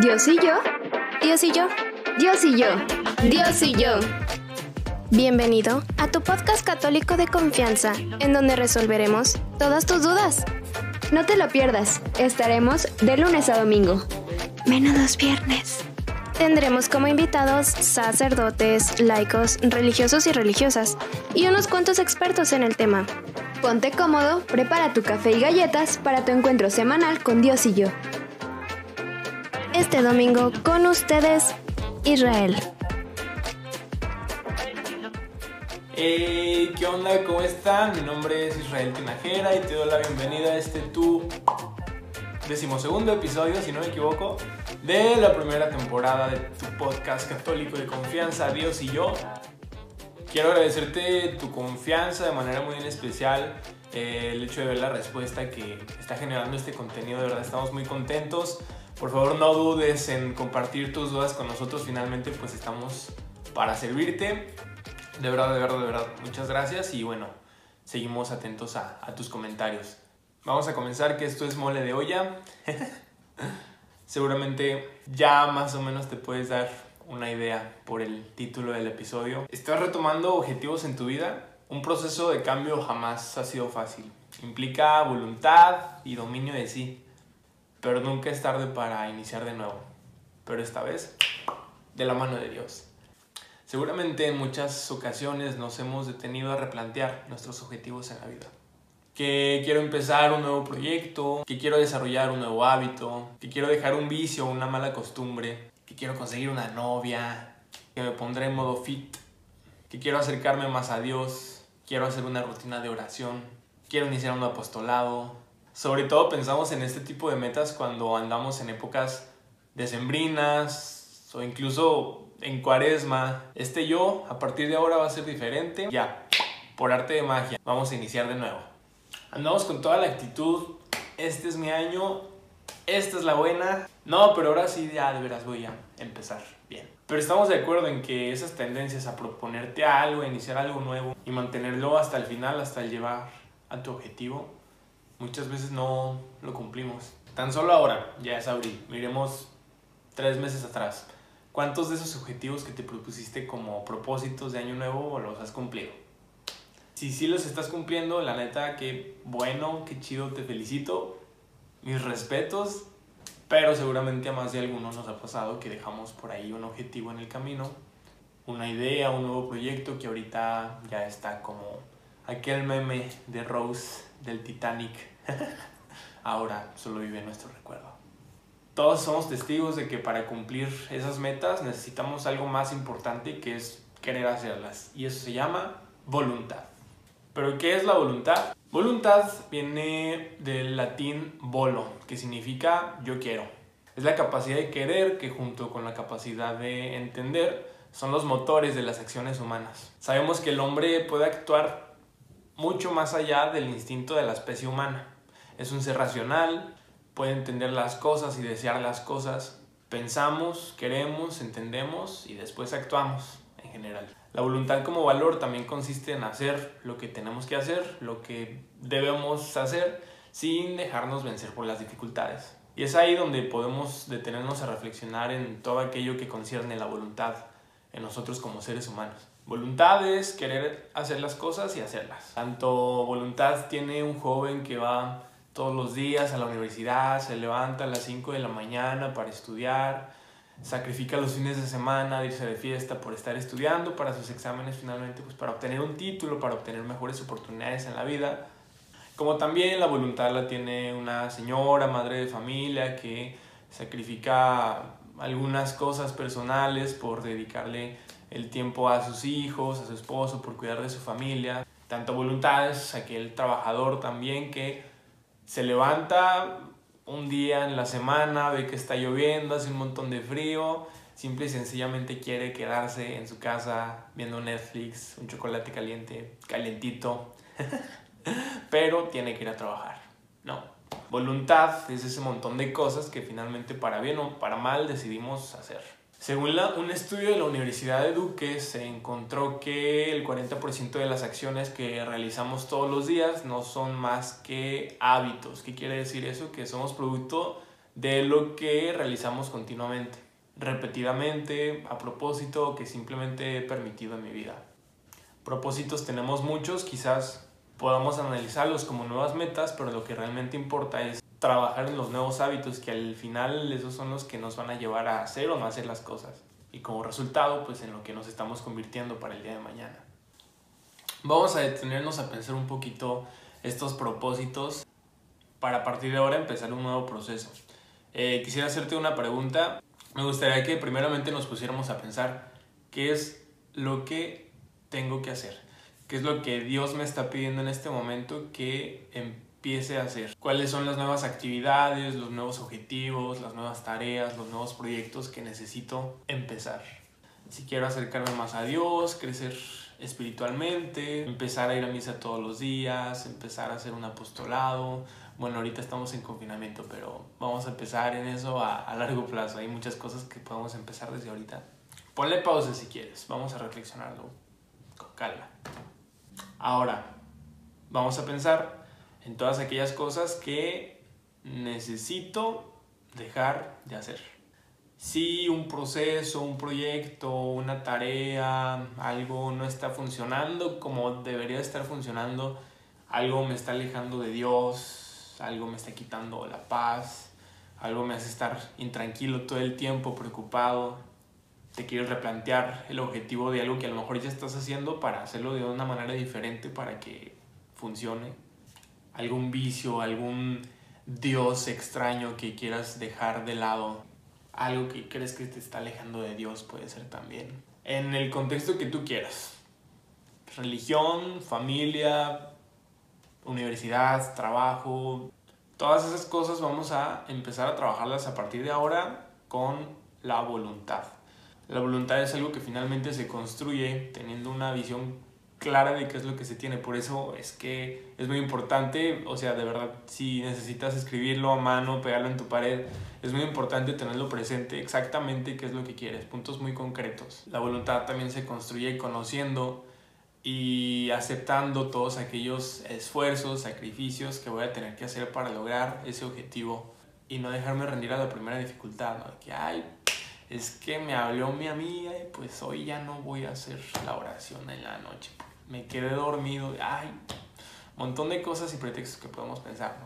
Dios y yo. Dios y yo. Dios y yo. Dios y yo. Bienvenido a tu podcast católico de confianza, en donde resolveremos todas tus dudas. No te lo pierdas. Estaremos de lunes a domingo. Menos viernes. Tendremos como invitados sacerdotes, laicos, religiosos y religiosas, y unos cuantos expertos en el tema. Ponte cómodo, prepara tu café y galletas para tu encuentro semanal con Dios y yo. Este domingo con ustedes, Israel. Hey, ¿qué onda? ¿Cómo están? Mi nombre es Israel Tinajera y te doy la bienvenida a este tu decimosegundo episodio, si no me equivoco, de la primera temporada de tu podcast católico de confianza, Dios y yo. Quiero agradecerte tu confianza de manera muy especial, eh, el hecho de ver la respuesta que está generando este contenido, de verdad estamos muy contentos. Por favor no dudes en compartir tus dudas con nosotros, finalmente pues estamos para servirte. De verdad, de verdad, de verdad, muchas gracias y bueno, seguimos atentos a, tus comentarios. Vamos a comenzar que esto es mole de olla. Seguramente ya más o menos te puedes dar una idea por el título del episodio. ¿Estás retomando objetivos en tu vida? Un proceso de cambio jamás ha sido fácil. Implica voluntad y dominio de sí pero nunca es tarde para iniciar de nuevo. Pero esta vez, de la mano de Dios. Seguramente en muchas ocasiones nos hemos detenido a replantear nuestros objetivos en la vida. Que quiero empezar un nuevo proyecto, que quiero desarrollar un nuevo hábito, que quiero dejar un vicio o una mala costumbre, que quiero conseguir una novia, que me pondré en modo fit, que quiero acercarme más a Dios, quiero hacer una rutina de oración, quiero iniciar un apostolado, sobre todo pensamos en este tipo de metas cuando andamos en épocas decembrinas o incluso en cuaresma. Este yo a partir de ahora va a ser diferente. Ya, por arte de magia, vamos a iniciar de nuevo. Andamos con toda la actitud, este es mi año, esta es la buena. No, pero ahora sí ya de veras voy a empezar bien. Pero estamos de acuerdo en que esas tendencias a proponerte algo, a iniciar algo nuevo y mantenerlo hasta el final, hasta el llevar a tu objetivo, muchas veces no lo cumplimos. Tan solo ahora, ya es abril, miremos tres meses atrás. ¿Cuántos de esos objetivos que te propusiste como propósitos de año nuevo los has cumplido? Si sí los estás cumpliendo, la neta, qué bueno, qué chido, te felicito. Mis respetos, pero seguramente a más de algunos nos ha pasado que dejamos por ahí un objetivo en el camino, una idea, un nuevo proyecto que ahorita ya está como aquel meme de Rose del Titanic ahora solo vive nuestro recuerdo. Todos somos testigos de que para cumplir esas metas necesitamos algo más importante que es querer hacerlas y eso se llama voluntad. ¿Pero qué es la voluntad? Voluntad viene del latín volo, que significa yo quiero. Es la capacidad de querer que junto con la capacidad de entender son los motores de las acciones humanas. Sabemos que el hombre puede actuar mucho más allá del instinto de la especie humana. Es un ser racional, puede entender las cosas y desear las cosas. Pensamos, queremos, entendemos y después actuamos en general. La voluntad como valor también consiste en hacer lo que tenemos que hacer, lo que debemos hacer, sin dejarnos vencer por las dificultades. Y es ahí donde podemos detenernos a reflexionar en todo aquello que concierne la voluntad en nosotros como seres humanos. Voluntad es querer hacer las cosas y hacerlas. Tanto voluntad tiene un joven que va todos los días a la universidad, se levanta a las 5 de la mañana para estudiar, sacrifica los fines de semana irse de fiesta por estar estudiando para sus exámenes finalmente, pues para obtener un título, para obtener mejores oportunidades en la vida. Como también la voluntad la tiene una señora, madre de familia, que sacrifica algunas cosas personales por dedicarle el tiempo a sus hijos, a su esposo, por cuidar de su familia. Tanto voluntades, aquel trabajador también que se levanta un día en la semana, ve que está lloviendo, hace un montón de frío, simple y sencillamente quiere quedarse en su casa viendo Netflix, un chocolate caliente, calientito, pero tiene que ir a trabajar, ¿no? Voluntad es ese montón de cosas que finalmente para bien o para mal decidimos hacer. Según un estudio de la Universidad de Duque, se encontró que el 40% de las acciones que realizamos todos los días no son más que hábitos. ¿Qué quiere decir eso? Que somos producto de lo que realizamos continuamente, repetidamente, a propósito, que simplemente he permitido en mi vida. Propósitos tenemos muchos, quizás podamos analizarlos como nuevas metas, pero lo que realmente importa es trabajar en los nuevos hábitos que al final esos son los que nos van a llevar a hacer o no hacer las cosas y como resultado pues en lo que nos estamos convirtiendo para el día de mañana. Vamos a detenernos a pensar un poquito estos propósitos para a partir de ahora empezar un nuevo proceso. Eh, quisiera hacerte una pregunta. Me gustaría que primeramente nos pusiéramos a pensar qué es lo que tengo que hacer, qué es lo que Dios me está pidiendo en este momento que empiece a hacer, cuáles son las nuevas actividades, los nuevos objetivos, las nuevas tareas, los nuevos proyectos que necesito empezar. Si quiero acercarme más a Dios, crecer espiritualmente, empezar a ir a misa todos los días, empezar a hacer un apostolado. Bueno, ahorita estamos en confinamiento, pero vamos a empezar en eso a, a largo plazo. Hay muchas cosas que podemos empezar desde ahorita. Ponle pausa si quieres, vamos a reflexionarlo con calma. Ahora, vamos a pensar en todas aquellas cosas que necesito dejar de hacer. Si un proceso, un proyecto, una tarea, algo no está funcionando como debería estar funcionando, algo me está alejando de Dios, algo me está quitando la paz, algo me hace estar intranquilo todo el tiempo, preocupado, te quieres replantear el objetivo de algo que a lo mejor ya estás haciendo para hacerlo de una manera diferente para que funcione, algún vicio, algún Dios extraño que quieras dejar de lado algo que crees que te está alejando de Dios puede ser también. En el contexto que tú quieras. Religión, familia, universidad, trabajo, todas esas cosas vamos a empezar a trabajarlas a partir de ahora con la voluntad. La voluntad es algo que finalmente se construye teniendo una visión clara de qué es lo que se tiene. Por eso es que es muy importante, o sea, de verdad, si necesitas escribirlo a mano, pegarlo en tu pared, es muy importante tenerlo presente exactamente qué es lo que quieres, puntos muy concretos. La voluntad también se construye conociendo y aceptando todos aquellos esfuerzos, sacrificios que voy a tener que hacer para lograr ese objetivo y no dejarme rendir a la primera dificultad, ¿no? Que, ay, es que me habló mi amiga y pues hoy ya no voy a hacer la oración en la noche me quedé dormido, ay, montón de cosas y pretextos que podemos pensar.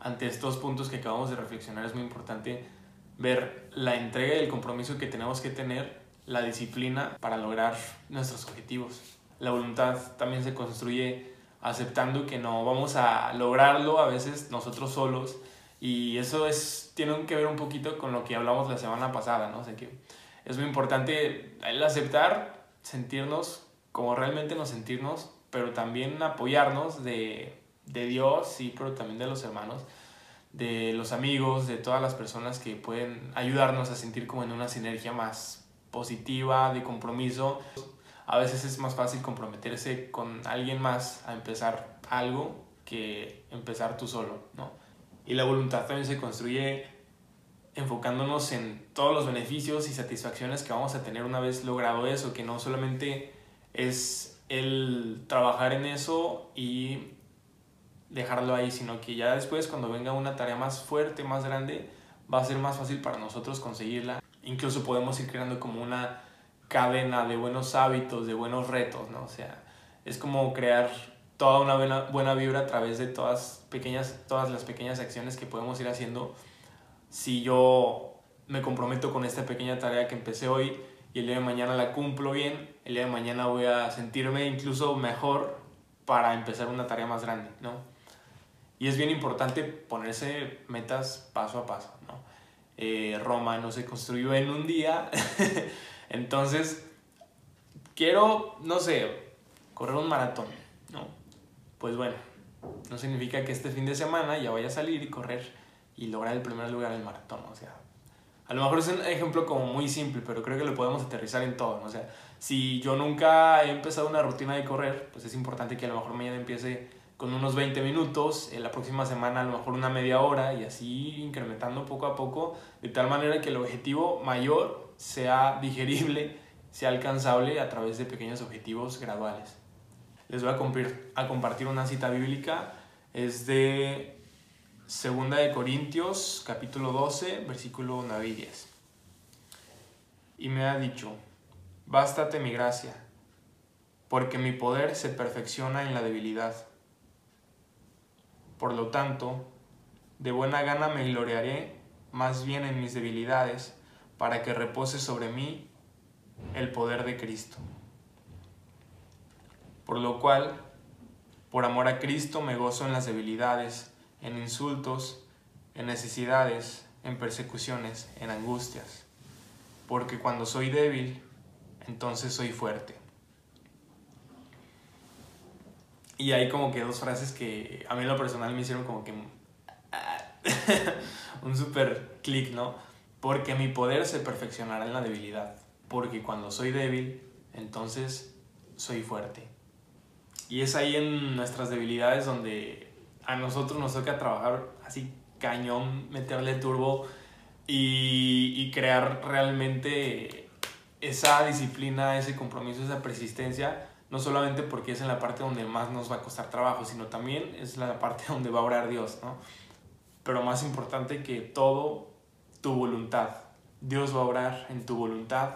ante estos puntos que acabamos de reflexionar es muy importante ver la entrega y el compromiso que tenemos que tener, la disciplina para lograr nuestros objetivos. La voluntad también se construye aceptando que no vamos a lograrlo a veces nosotros solos y eso es, tiene que ver un poquito con lo que hablamos la semana pasada, ¿no? O que es muy importante aceptar, sentirnos como realmente nos sentirnos, pero también apoyarnos de, de Dios, sí, pero también de los hermanos, de los amigos, de todas las personas que pueden ayudarnos a sentir como en una sinergia más positiva, de compromiso. A veces es más fácil comprometerse con alguien más a empezar algo que empezar tú solo, ¿no? Y la voluntad también se construye enfocándonos en todos los beneficios y satisfacciones que vamos a tener una vez logrado eso, que no solamente es el trabajar en eso y dejarlo ahí, sino que ya después cuando venga una tarea más fuerte, más grande, va a ser más fácil para nosotros conseguirla. Incluso podemos ir creando como una cadena de buenos hábitos, de buenos retos, ¿no? O sea, es como crear toda una buena, buena vibra a través de todas, pequeñas, todas las pequeñas acciones que podemos ir haciendo. Si yo me comprometo con esta pequeña tarea que empecé hoy, y el día de mañana la cumplo bien, el día de mañana voy a sentirme incluso mejor para empezar una tarea más grande, ¿no? Y es bien importante ponerse metas paso a paso, ¿no? Eh, Roma no se construyó en un día, entonces quiero, no sé, correr un maratón, ¿no? Pues bueno, no significa que este fin de semana ya vaya a salir y correr y lograr el primer lugar en el maratón, o sea, a lo mejor es un ejemplo como muy simple, pero creo que lo podemos aterrizar en todo. ¿no? O sea, si yo nunca he empezado una rutina de correr, pues es importante que a lo mejor mañana empiece con unos 20 minutos, en la próxima semana a lo mejor una media hora y así incrementando poco a poco, de tal manera que el objetivo mayor sea digerible, sea alcanzable a través de pequeños objetivos graduales. Les voy a, compartir una cita bíblica, es de Segunda de Corintios, capítulo 12, versículo 9 y 10. Y me ha dicho, bástate mi gracia, porque mi poder se perfecciona en la debilidad. Por lo tanto, de buena gana me gloriaré más bien en mis debilidades, para que repose sobre mí el poder de Cristo. Por lo cual, por amor a Cristo me gozo en las debilidades, en insultos, en necesidades, en persecuciones, en angustias. Porque cuando soy débil, entonces soy fuerte. Y hay como que dos frases que a mí lo personal me hicieron como que un super clic, ¿no? Porque mi poder se perfeccionará en la debilidad. Porque cuando soy débil, entonces soy fuerte. Y es ahí en nuestras debilidades donde a nosotros nos toca trabajar así cañón, meterle turbo y, y crear realmente esa disciplina, ese compromiso, esa persistencia, no solamente porque es en la parte donde más nos va a costar trabajo, sino también es la parte donde va a orar Dios, ¿no? Pero más importante que todo, tu voluntad. Dios va a obrar en tu voluntad,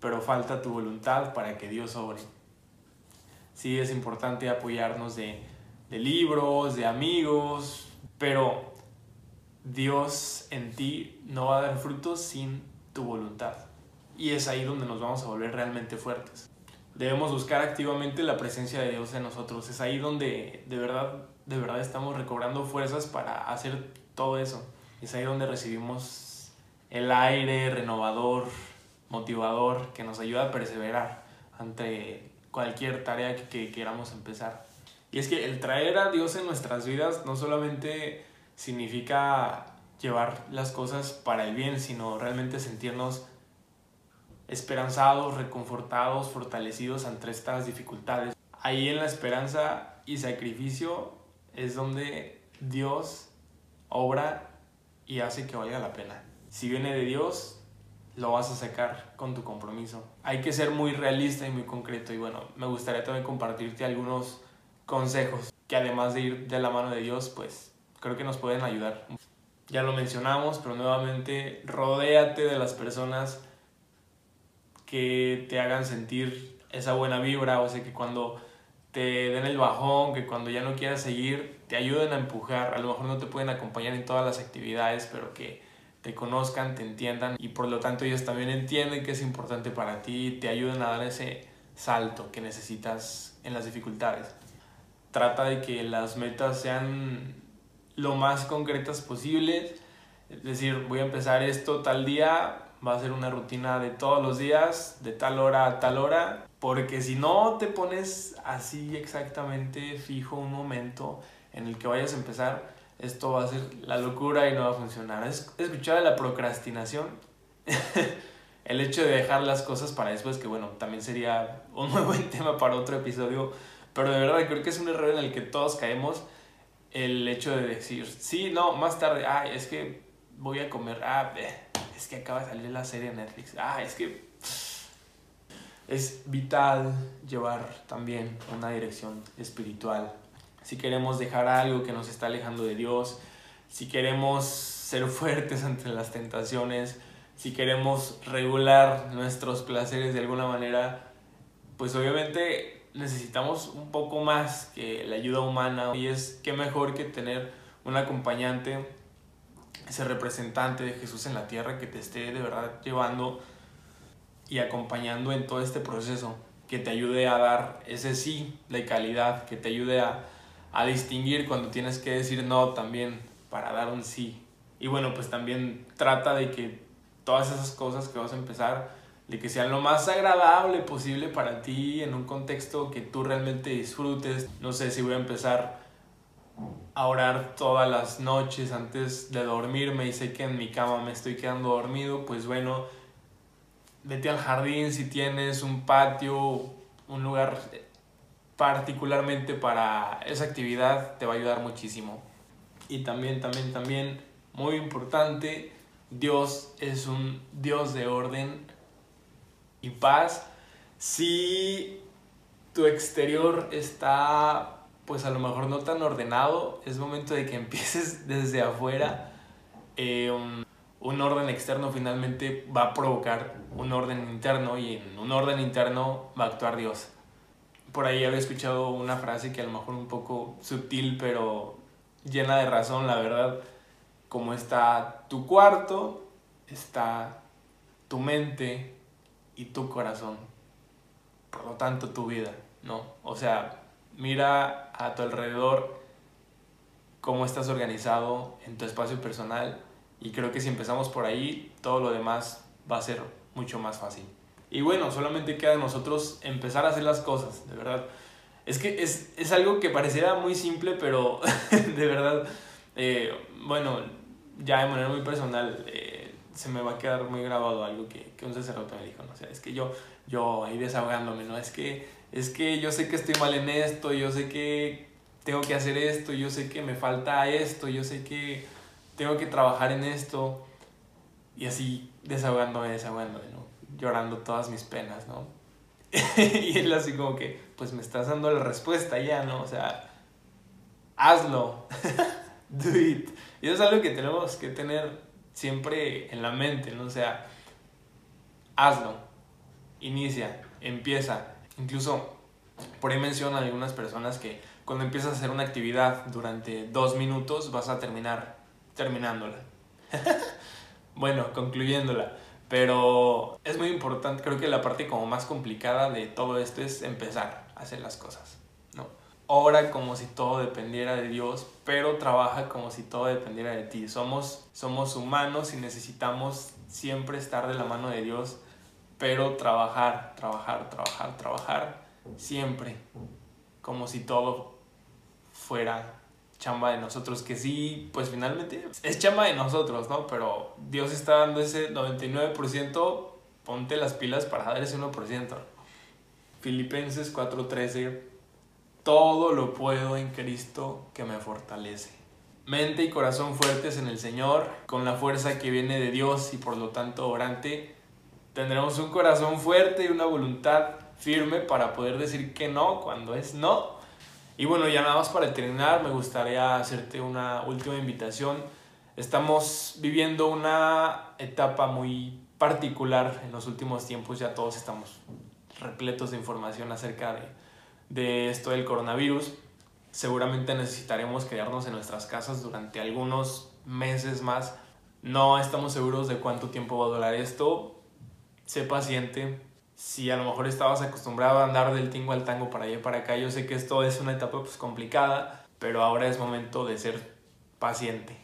pero falta tu voluntad para que Dios obre sí es importante apoyarnos de, libros, de amigos, pero Dios en ti no va a dar frutos sin tu voluntad. Y es ahí donde nos vamos a volver realmente fuertes. Debemos buscar activamente la presencia de Dios en nosotros. Es ahí donde de verdad, de verdad estamos recobrando fuerzas para hacer todo eso. Es ahí donde recibimos el aire renovador, motivador, que nos ayuda a perseverar ante cualquier tarea que, queramos empezar. Y es que el traer a Dios en nuestras vidas no solamente significa llevar las cosas para el bien, sino realmente sentirnos esperanzados, reconfortados, fortalecidos ante estas dificultades. Ahí en la esperanza y sacrificio es donde Dios obra y hace que valga la pena. Si viene de Dios, lo vas a sacar con tu compromiso. Hay que ser muy realista y muy concreto y bueno, me gustaría también compartirte algunos consejos que además de ir de la mano de Dios, pues creo que nos pueden ayudar. Ya lo mencionamos, pero nuevamente rodéate de las personas que te hagan sentir esa buena vibra, o sea, que cuando te den el bajón, que cuando ya no quieras seguir, te ayuden a empujar. A lo mejor no te pueden acompañar en todas las actividades, pero que te conozcan, te entiendan y por lo tanto ellos también entienden que es importante para ti te ayudan a dar ese salto que necesitas en las dificultades. Trata de que las metas sean lo más concretas posibles, es decir, voy a empezar esto tal día, va a ser una rutina de todos los días, de tal hora a tal hora, porque si no te pones así exactamente fijo un momento en el que vayas a empezar, esto va a ser la locura y no va a funcionar. ¿Has escuchado de la procrastinación? el hecho de dejar las cosas para después, que bueno, también sería un muy buen tema para otro episodio, pero de verdad creo que es un error en el que todos caemos, el hecho de decir, sí, no, más tarde, ah, es que voy a comer, ah, es que acaba de salir la serie Netflix, ah, es que es vital llevar también una dirección espiritual si queremos dejar algo que nos está alejando de Dios, si queremos ser fuertes ante las tentaciones, si queremos regular nuestros placeres de alguna manera, pues obviamente necesitamos un poco más que la ayuda humana. Y es que mejor que tener un acompañante, ese representante de Jesús en la tierra que te esté de verdad llevando y acompañando en todo este proceso, que te ayude a dar ese sí de calidad, que te ayude a a distinguir cuando tienes que decir no también para dar un sí. Y bueno, pues también trata de que todas esas cosas que vas a empezar, de que sean lo más agradable posible para ti en un contexto que tú realmente disfrutes. No sé si voy a empezar a orar todas las noches antes de dormirme y sé que en mi cama me estoy quedando dormido, pues bueno, vete al jardín si tienes un patio, un lugar particularmente para esa actividad te va a ayudar muchísimo. Y también, también, también, muy importante, Dios es un Dios de orden y paz. Si tu exterior está pues a lo mejor no tan ordenado, es momento de que empieces desde afuera. Eh, un, un, orden externo finalmente va a provocar un orden interno y en un orden interno va a actuar Dios. Por ahí había escuchado una frase que a lo mejor un poco sutil, pero llena de razón, la verdad. Como está tu cuarto, está tu mente y tu corazón. Por lo tanto, tu vida, ¿no? O sea, mira a tu alrededor cómo estás organizado en tu espacio personal y creo que si empezamos por ahí, todo lo demás va a ser mucho más fácil. Y bueno, solamente queda de nosotros empezar a hacer las cosas, de verdad. Es que es, es algo que pareciera muy simple, pero de verdad, eh, bueno, ya de manera muy personal, eh, se me va a quedar muy grabado algo que, que un sacerdote me dijo, ¿no? Sea, es que yo, yo ahí desahogándome, ¿no? Es que, es que yo sé que estoy mal en esto, yo sé que tengo que hacer esto, yo sé que me falta esto, yo sé que tengo que trabajar en esto. Y así desahogándome, desahogándome, ¿no? Llorando todas mis penas, ¿no? y él así como que, pues me estás dando la respuesta ya, ¿no? O sea, hazlo. Do it. Y eso es algo que tenemos que tener siempre en la mente, ¿no? O sea, hazlo. Inicia, empieza. Incluso por ahí mencionan algunas personas que cuando empiezas a hacer una actividad durante dos minutos vas a terminar terminándola. bueno, concluyéndola. Pero es muy importante, creo que la parte como más complicada de todo esto es empezar a hacer las cosas, ¿no? Ora como si todo dependiera de Dios, pero trabaja como si todo dependiera de ti. Somos, somos humanos y necesitamos siempre estar de la mano de Dios, pero trabajar, trabajar, trabajar, trabajar, siempre, como si todo fuera chamba de nosotros, que sí, pues finalmente es chamba de nosotros, ¿no? Pero Dios está dando ese 99%, ponte las pilas para dar ese 1%. Filipenses 4:13, todo lo puedo en Cristo que me fortalece. Mente y corazón fuertes en el Señor, con la fuerza que viene de Dios y por lo tanto orante, tendremos un corazón fuerte y una voluntad firme para poder decir que no cuando es no y bueno, ya nada más para terminar, me gustaría hacerte una última invitación. Estamos viviendo una etapa muy particular en los últimos tiempos, ya todos estamos repletos de información acerca de, de esto del coronavirus. Seguramente necesitaremos quedarnos en nuestras casas durante algunos meses más. No estamos seguros de cuánto tiempo va a durar esto. Sé paciente, si a lo mejor estabas acostumbrado a andar del tingo al tango para allá y para acá, yo sé que esto es una etapa pues complicada, pero ahora es momento de ser paciente.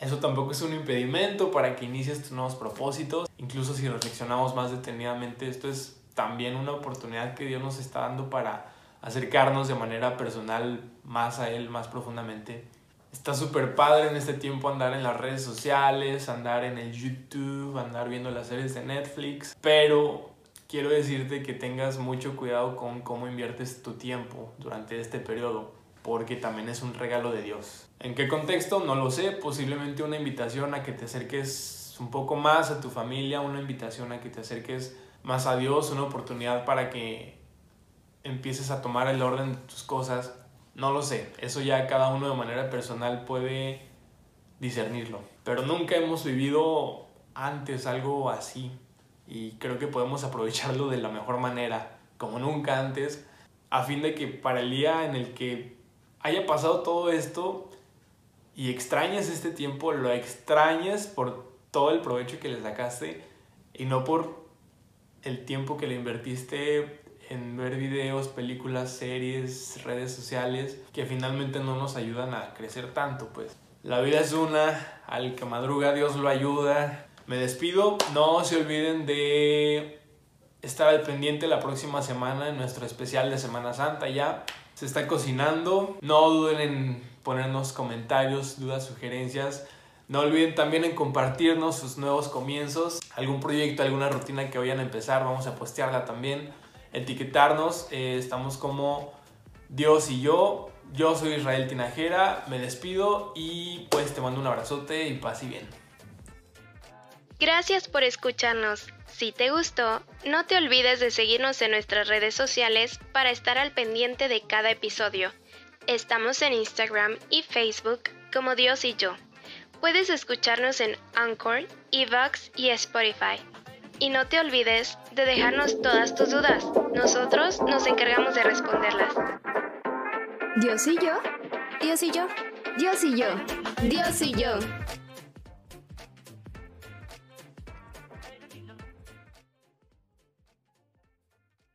Eso tampoco es un impedimento para que inicies tus nuevos propósitos. Incluso si reflexionamos más detenidamente, esto es también una oportunidad que Dios nos está dando para acercarnos de manera personal más a Él, más profundamente. Está súper padre en este tiempo andar en las redes sociales, andar en el YouTube, andar viendo las series de Netflix, pero quiero decirte que tengas mucho cuidado con cómo inviertes tu tiempo durante este periodo, porque también es un regalo de Dios. ¿En qué contexto? No lo sé, posiblemente una invitación a que te acerques un poco más a tu familia, una invitación a que te acerques más a Dios, una oportunidad para que empieces a tomar el orden de tus cosas. No lo sé, eso ya cada uno de manera personal puede discernirlo, pero nunca hemos vivido antes algo así y creo que podemos aprovecharlo de la mejor manera, como nunca antes, a fin de que para el día en el que haya pasado todo esto y extrañes este tiempo, lo extrañes por todo el provecho que le sacaste y no por el tiempo que le invertiste en ver videos, películas, series, redes sociales, que finalmente no nos ayudan a crecer tanto, pues. La vida es una, al que madruga Dios lo ayuda, me despido. No se olviden de estar al pendiente la próxima semana en nuestro especial de Semana Santa ya. Se está cocinando. No duden en ponernos comentarios, dudas, sugerencias. No olviden también en compartirnos sus nuevos comienzos, algún proyecto, alguna rutina que vayan a empezar, vamos a postearla también, etiquetarnos, eh, estamos como Dios y yo, yo soy Israel Tinajera, me despido y pues te mando un abrazote y paz y bien. Gracias por escucharnos. Si te gustó, no te olvides de seguirnos en nuestras redes sociales para estar al pendiente de cada episodio. Estamos en Instagram y Facebook como Dios y yo. Puedes escucharnos en Anchor, Evox y Spotify. Y no te olvides de dejarnos todas tus dudas. Nosotros nos encargamos de responderlas. Dios y yo. Dios y yo. Dios y yo. Dios y yo.